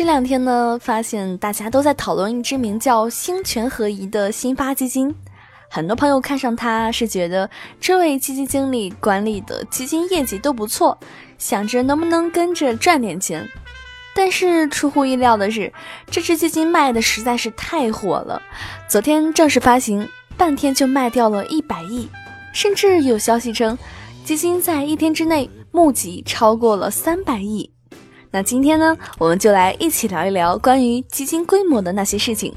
这两天呢，发现大家都在讨论一只名叫“星权合一”的新发基金。很多朋友看上它是觉得这位基金经理管理的基金业绩都不错，想着能不能跟着赚点钱。但是出乎意料的是，这只基金卖的实在是太火了，昨天正式发行，半天就卖掉了一百亿，甚至有消息称，基金在一天之内募集超过了三百亿。那今天呢，我们就来一起聊一聊关于基金规模的那些事情。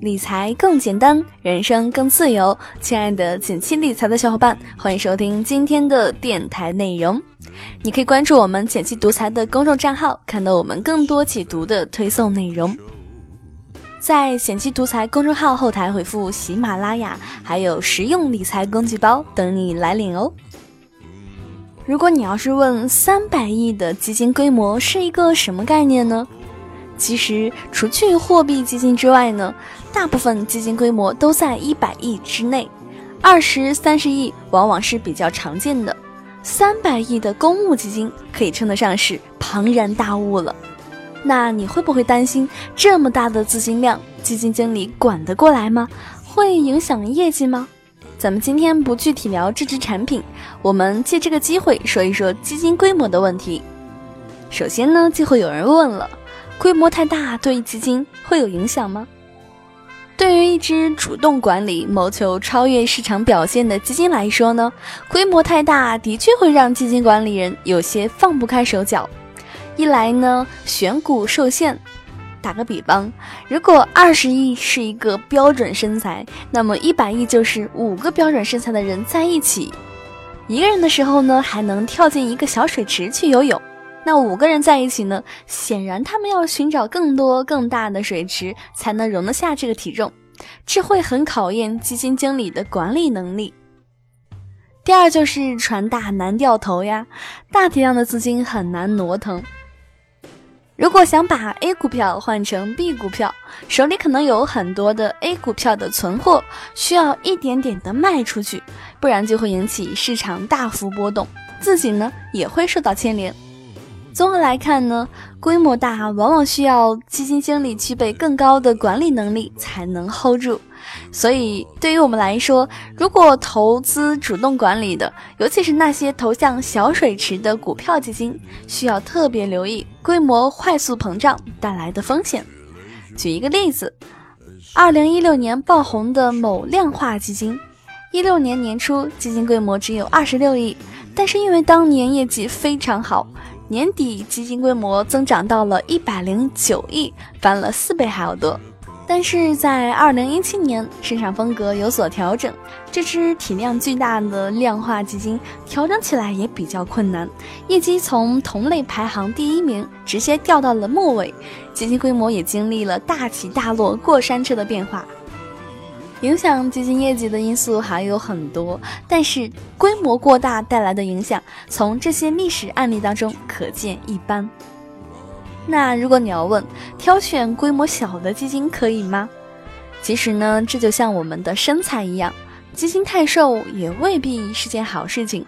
理财更简单，人生更自由。亲爱的简七理财的小伙伴，欢迎收听今天的电台内容。你可以关注我们简七独裁的公众账号，看到我们更多解读的推送内容。在简七独裁公众号后台回复“喜马拉雅”，还有实用理财工具包等你来领哦。如果你要是问三百亿的基金规模是一个什么概念呢？其实除去货币基金之外呢，大部分基金规模都在一百亿之内，二十三十亿往往是比较常见的，三百亿的公募基金可以称得上是庞然大物了。那你会不会担心这么大的资金量，基金经理管得过来吗？会影响业绩吗？咱们今天不具体聊这支产品，我们借这个机会说一说基金规模的问题。首先呢，就会有人问了：规模太大对基金会有影响吗？对于一支主动管理、谋求超越市场表现的基金来说呢，规模太大的确会让基金管理人有些放不开手脚。一来呢，选股受限。打个比方，如果二十亿是一个标准身材，那么一百亿就是五个标准身材的人在一起。一个人的时候呢，还能跳进一个小水池去游泳。那五个人在一起呢，显然他们要寻找更多更大的水池，才能容得下这个体重。这会很考验基金经理的管理能力。第二就是船大难掉头呀，大体量的资金很难挪腾。如果想把 A 股票换成 B 股票，手里可能有很多的 A 股票的存货，需要一点点的卖出去，不然就会引起市场大幅波动，自己呢也会受到牵连。综合来看呢，规模大往往需要基金经理具备更高的管理能力才能 hold 住。所以对于我们来说，如果投资主动管理的，尤其是那些投向小水池的股票基金，需要特别留意规模快速膨胀带来的风险。举一个例子，二零一六年爆红的某量化基金，一六年年初基金规模只有二十六亿，但是因为当年业绩非常好。年底基金规模增长到了一百零九亿，翻了四倍还要多。但是在二零一七年，市场风格有所调整，这支体量巨大的量化基金调整起来也比较困难，业绩从同类排行第一名直接掉到了末尾，基金规模也经历了大起大落、过山车的变化。影响基金业绩的因素还有很多，但是规模过大带来的影响，从这些历史案例当中可见一斑。那如果你要问，挑选规模小的基金可以吗？其实呢，这就像我们的身材一样，基金太瘦也未必是件好事情。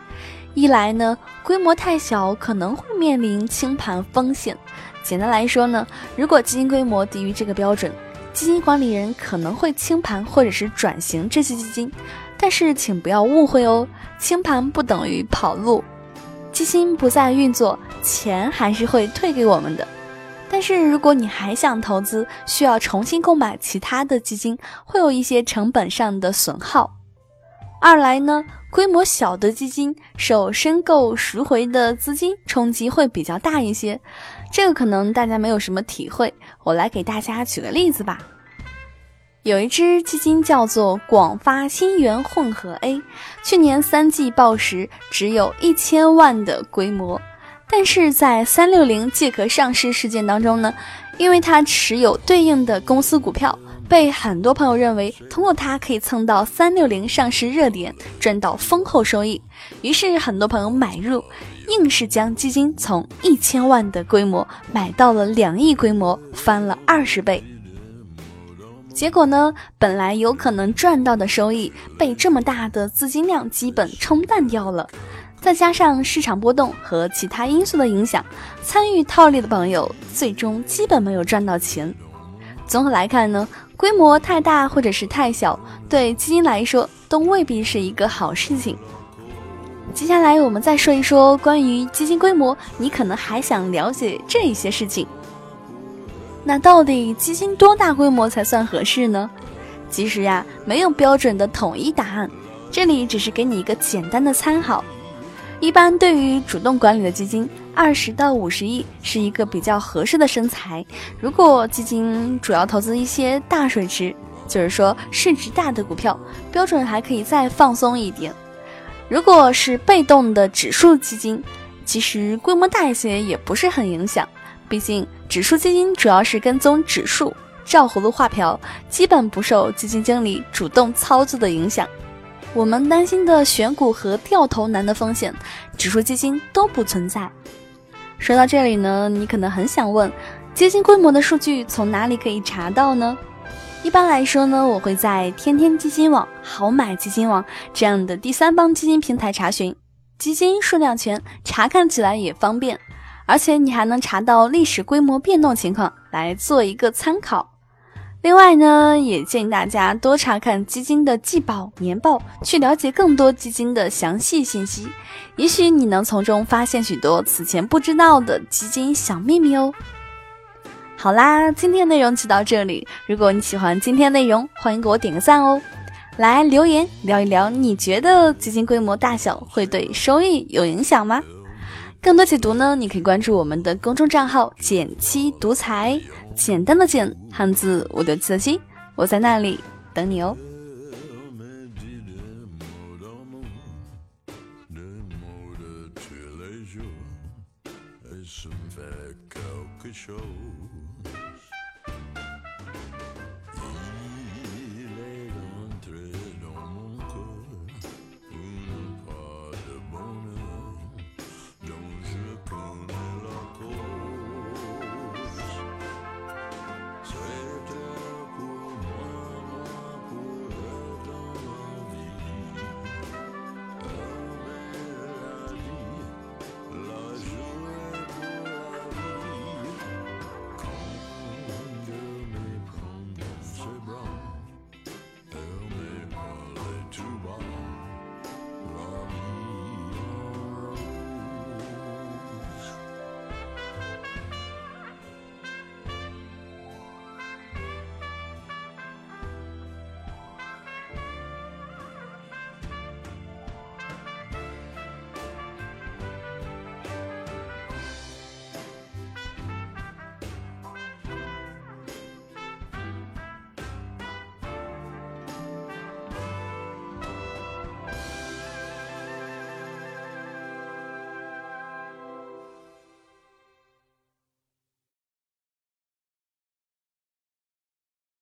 一来呢，规模太小可能会面临清盘风险。简单来说呢，如果基金规模低于这个标准。基金管理人可能会清盘或者是转型这些基金，但是请不要误会哦，清盘不等于跑路，基金不再运作，钱还是会退给我们的。但是如果你还想投资，需要重新购买其他的基金，会有一些成本上的损耗。二来呢，规模小的基金受申购赎回的资金冲击会比较大一些。这个可能大家没有什么体会，我来给大家举个例子吧。有一只基金叫做广发新源混合 A，去年三季报时只有一千万的规模，但是在三六零借壳上市事件当中呢，因为它持有对应的公司股票，被很多朋友认为通过它可以蹭到三六零上市热点，赚到丰厚收益，于是很多朋友买入。硬是将基金从一千万的规模买到了两亿规模，翻了二十倍。结果呢，本来有可能赚到的收益被这么大的资金量基本冲淡掉了。再加上市场波动和其他因素的影响，参与套利的朋友最终基本没有赚到钱。综合来看呢，规模太大或者是太小，对基金来说都未必是一个好事情。接下来我们再说一说关于基金规模，你可能还想了解这一些事情。那到底基金多大规模才算合适呢？其实呀，没有标准的统一答案，这里只是给你一个简单的参考。一般对于主动管理的基金，二十到五十亿是一个比较合适的身材。如果基金主要投资一些大水池，就是说市值大的股票，标准还可以再放松一点。如果是被动的指数基金，其实规模大一些也不是很影响，毕竟指数基金主要是跟踪指数，照葫芦画瓢，基本不受基金经理主动操作的影响。我们担心的选股和掉头难的风险，指数基金都不存在。说到这里呢，你可能很想问，基金规模的数据从哪里可以查到呢？一般来说呢，我会在天天基金网、好买基金网这样的第三方基金平台查询，基金数量全，查看起来也方便，而且你还能查到历史规模变动情况来做一个参考。另外呢，也建议大家多查看基金的季报、年报，去了解更多基金的详细信息。也许你能从中发现许多此前不知道的基金小秘密哦。好啦，今天内容就到这里。如果你喜欢今天内容，欢迎给我点个赞哦。来留言聊一聊，你觉得基金规模大小会对收益有影响吗？更多解读呢，你可以关注我们的公众账号“简七独裁”。简单的简，汉字五六七的七，我在那里等你哦。